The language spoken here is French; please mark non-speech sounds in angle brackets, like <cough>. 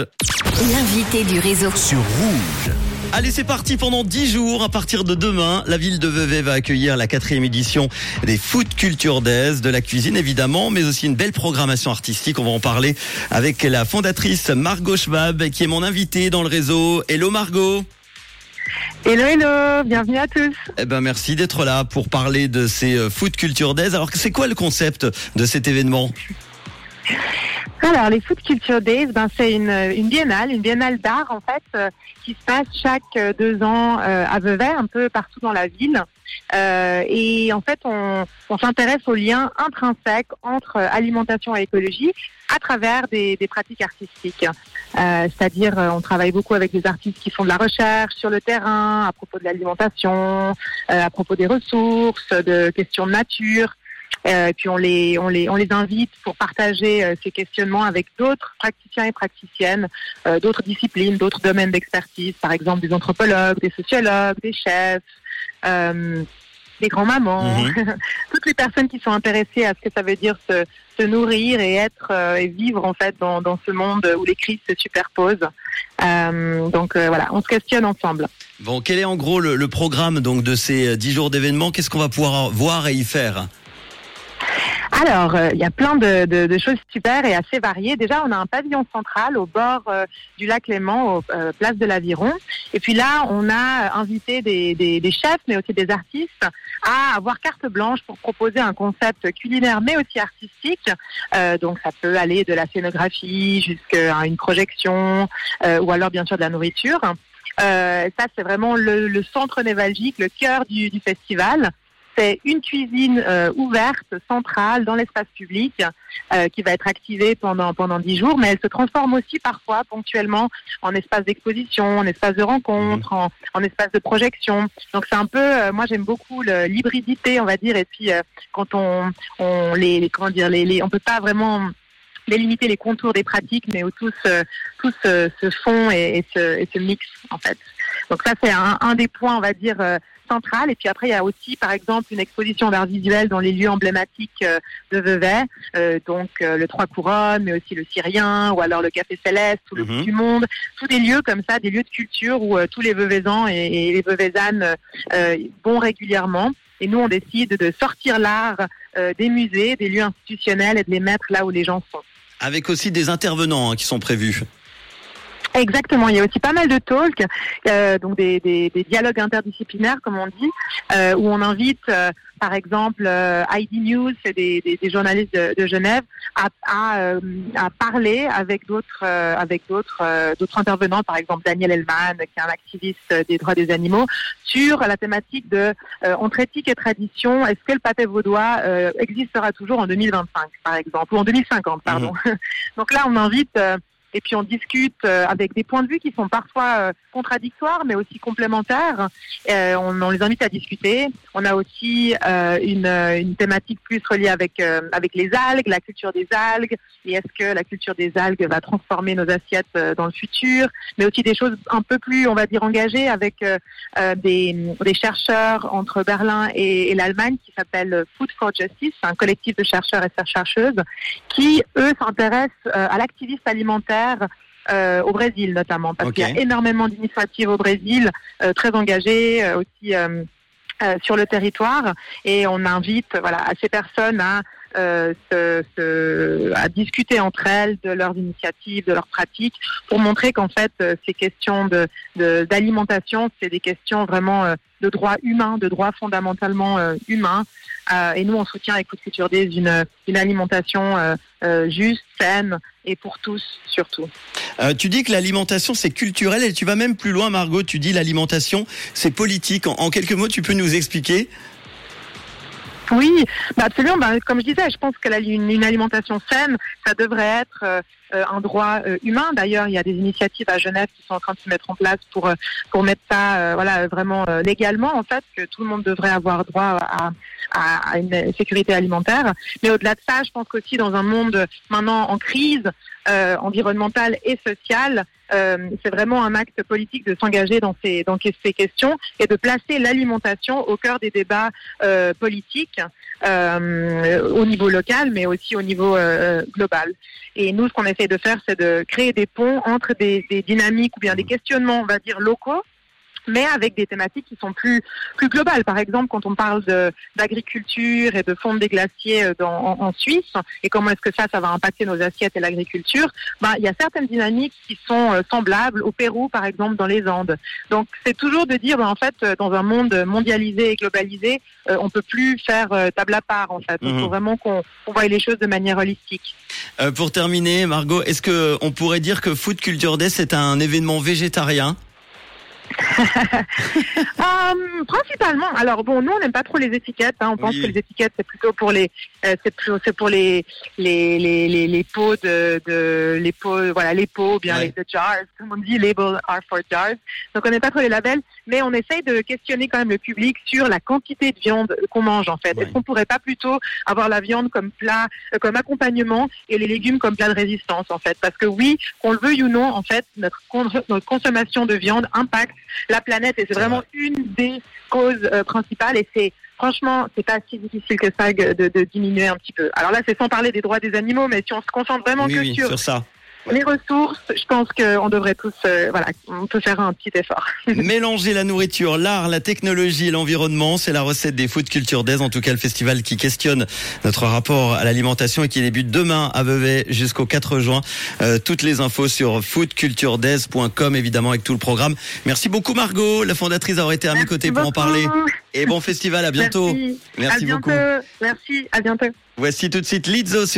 L'invité du réseau. sur Rouge. Allez, c'est parti pendant 10 jours. À partir de demain, la ville de Vevey va accueillir la quatrième édition des Food Culture Days, de la cuisine évidemment, mais aussi une belle programmation artistique. On va en parler avec la fondatrice Margot Schwab, qui est mon invitée dans le réseau. Hello Margot. Hello, hello, bienvenue à tous. Eh ben, merci d'être là pour parler de ces euh, Food Culture Days. Alors, c'est quoi le concept de cet événement? Alors, les Food Culture Days, ben, c'est une, une biennale, une biennale d'art en fait, euh, qui se passe chaque euh, deux ans euh, à Vevey, un peu partout dans la ville. Euh, et en fait, on, on s'intéresse aux liens intrinsèques entre euh, alimentation et écologie à travers des, des pratiques artistiques. Euh, C'est-à-dire, on travaille beaucoup avec des artistes qui font de la recherche sur le terrain à propos de l'alimentation, à propos des ressources, de questions de nature. Euh, puis on les, on les, on les invite pour partager euh, ces questionnements avec d'autres praticiens et praticiennes, euh, d'autres disciplines, d'autres domaines d'expertise, par exemple des anthropologues, des sociologues, des chefs, euh, des grands-mamans, <laughs> toutes les personnes qui sont intéressées à ce que ça veut dire se, se nourrir et être euh, et vivre en fait dans, dans ce monde où les crises se superposent. Euh, donc euh, voilà, on se questionne ensemble. Bon, quel est en gros le, le programme donc de ces 10 jours d'événements? Qu'est-ce qu'on va pouvoir voir et y faire? Alors, euh, il y a plein de, choses super et assez variées. Déjà, on a un pavillon central au bord euh, du lac Léman, au euh, place de l'Aviron. Et puis là, on a invité des, chefs, mais aussi des artistes, à avoir carte blanche pour proposer un concept culinaire, mais aussi artistique. Donc, ça peut aller de la scénographie jusqu'à une projection, ou alors bien sûr de la nourriture. Ça, c'est vraiment le, centre névralgique, le cœur du festival c'est une cuisine euh, ouverte, centrale, dans l'espace public, euh, qui va être activée pendant pendant dix jours, mais elle se transforme aussi parfois ponctuellement en espace d'exposition, en espace de rencontre, en, en espace de projection. Donc c'est un peu, euh, moi j'aime beaucoup l'hybridité, on va dire, et puis quand on, on les, les- comment dire, les, les, on peut pas vraiment délimiter les contours des pratiques, mais où tout se, tout se, se fond et, et se, et se mixe en fait. Donc ça c'est un, un des points, on va dire, euh, central. Et puis après, il y a aussi, par exemple, une exposition d'art visuel dans les lieux emblématiques euh, de Vevey, euh, donc euh, le Trois Couronnes, mais aussi le Syrien, ou alors le Café Céleste, ou le Mhm. Du Monde, tous des lieux comme ça, des lieux de culture où euh, tous les Veveysans et, et les Veveysannes euh, euh, vont régulièrement. Et nous, on décide de sortir l'art euh, des musées, des lieux institutionnels et de les mettre là où les gens sont. Avec aussi des intervenants hein, qui sont prévus. Exactement, il y a aussi pas mal de talks, euh, donc des, des, des dialogues interdisciplinaires comme on dit, euh, où on invite euh, par exemple ID News, c'est des, journalistes de, de Genève, à, à, à parler avec d'autres avec d'autres d'autres intervenants, par exemple Daniel Elman, qui est un activiste des droits des animaux, sur la thématique de entre éthique et tradition. Est-ce que le pâté vaudois existera toujours en 2025, par exemple, ou en 2050, pardon. <laughs> Donc là, on invite et puis on discute euh, avec des points de vue qui sont parfois euh, contradictoires, mais aussi complémentaires. Euh, on, les invite à discuter. On a aussi une, thématique plus reliée avec avec les algues, la culture des algues, et est-ce que la culture des algues va transformer nos assiettes dans le futur, mais aussi des choses un peu plus, on va dire, engagées avec des, chercheurs entre Berlin et, l'Allemagne qui s'appelle Food for Justice, un collectif de chercheurs et chercheuses qui, eux, s'intéressent à l'activisme alimentaire euh, au Brésil notamment, parce qu'il y a énormément d'initiatives au Brésil, euh, très engagées euh, aussi sur le territoire, et on invite voilà à ces personnes à se- se- à discuter entre elles de leurs initiatives, de leurs pratiques, pour montrer qu'en fait ces questions de de- d'alimentation, c'est des questions vraiment de droits humains, de droits fondamentalement humains. Et nous, on soutient avec Food Culture Days une, une alimentation juste, saine et pour tous surtout. Euh, tu dis que l'alimentation c'est culturel et tu vas même plus loin, Margot. Tu dis l'alimentation c'est politique. En, en quelques mots, tu peux nous expliquer Oui, bah absolument. Bah, comme je disais, je pense que la- une, une alimentation saine, ça devrait être euh, un droit euh, humain. D'ailleurs, il y a des initiatives à Genève qui sont en train de se mettre en place pour euh, pour mettre ça, euh, voilà, vraiment euh, légalement en fait, que tout le monde devrait avoir droit à, une sécurité alimentaire. Mais au-delà de ça, je pense qu'aussi dans un monde maintenant en crise, euh, environnementale et sociale. Euh, c'est vraiment un acte politique de s'engager dans ces, dans ces questions et de placer l'alimentation au cœur des débats euh, politiques euh, au niveau local, mais aussi au niveau euh, global. Et nous, ce qu'on essaie de faire, c'est de créer des ponts entre des, des dynamiques ou bien des questionnements, on va dire, locaux mais avec des thématiques qui sont plus plus globales. Par exemple, quand on parle d'agriculture et de fonte des glaciers euh, dans, en, en, Suisse et comment est-ce que ça ça va impacter nos assiettes et l'agriculture, ben il y a certaines dynamiques qui sont euh, semblables au Pérou par exemple dans les Andes. Donc c'est toujours de dire ben, en fait euh, dans un monde mondialisé et globalisé, euh, on peut plus faire euh, table à part en fait. Il faut vraiment qu'on qu voie les choses de manière holistique. Euh, pour terminer, Margot, est-ce que on pourrait dire que Food Culture Day c'est un événement végétarien? Um, <laughs> principalement. Alors bon, nous on n'aime pas trop les étiquettes. Hein. On pense que les étiquettes c'est plutôt pour les, euh, c'est pour les les les les, les pots de, de les pots, voilà les pots, bien ouais. les the jars. Comme on dit, label are for jars. Donc on n'aime pas trop les labels, mais on essaye de questionner quand même le public sur la quantité de viande qu'on mange en fait. Ouais. Est-ce qu'on pourrait pas plutôt avoir la viande comme plat, euh, comme accompagnement et les légumes comme plat de résistance en fait? Parce que oui, qu'on le veuille ou non, en fait, notre, notre consommation de viande impacte la planète et c'est vraiment une des causes euh, principales et c'est franchement c'est pas si difficile que ça de, de, diminuer un petit peu. Alors là c'est sans parler des droits des animaux mais si on se concentre vraiment oui, que oui, sur, sur ça les ressources, je pense qu'on devrait tous, euh, voilà, on peut faire un petit effort. <laughs> Mélanger la nourriture, l'art, la technologie et l'environnement, c'est la recette des Food Culture Days, en tout cas le festival qui questionne notre rapport à l'alimentation et qui débute demain à Vevey jusqu'au 4 juin. Euh, toutes les infos sur foodculturedays.com, évidemment, avec tout le programme. Merci beaucoup Margot, la fondatrice d'avoir été à mes côtés pour en parler. Et bon festival, à bientôt. Merci, Merci à bientôt. beaucoup. Merci, à bientôt. Voici tout de suite Lizzo sur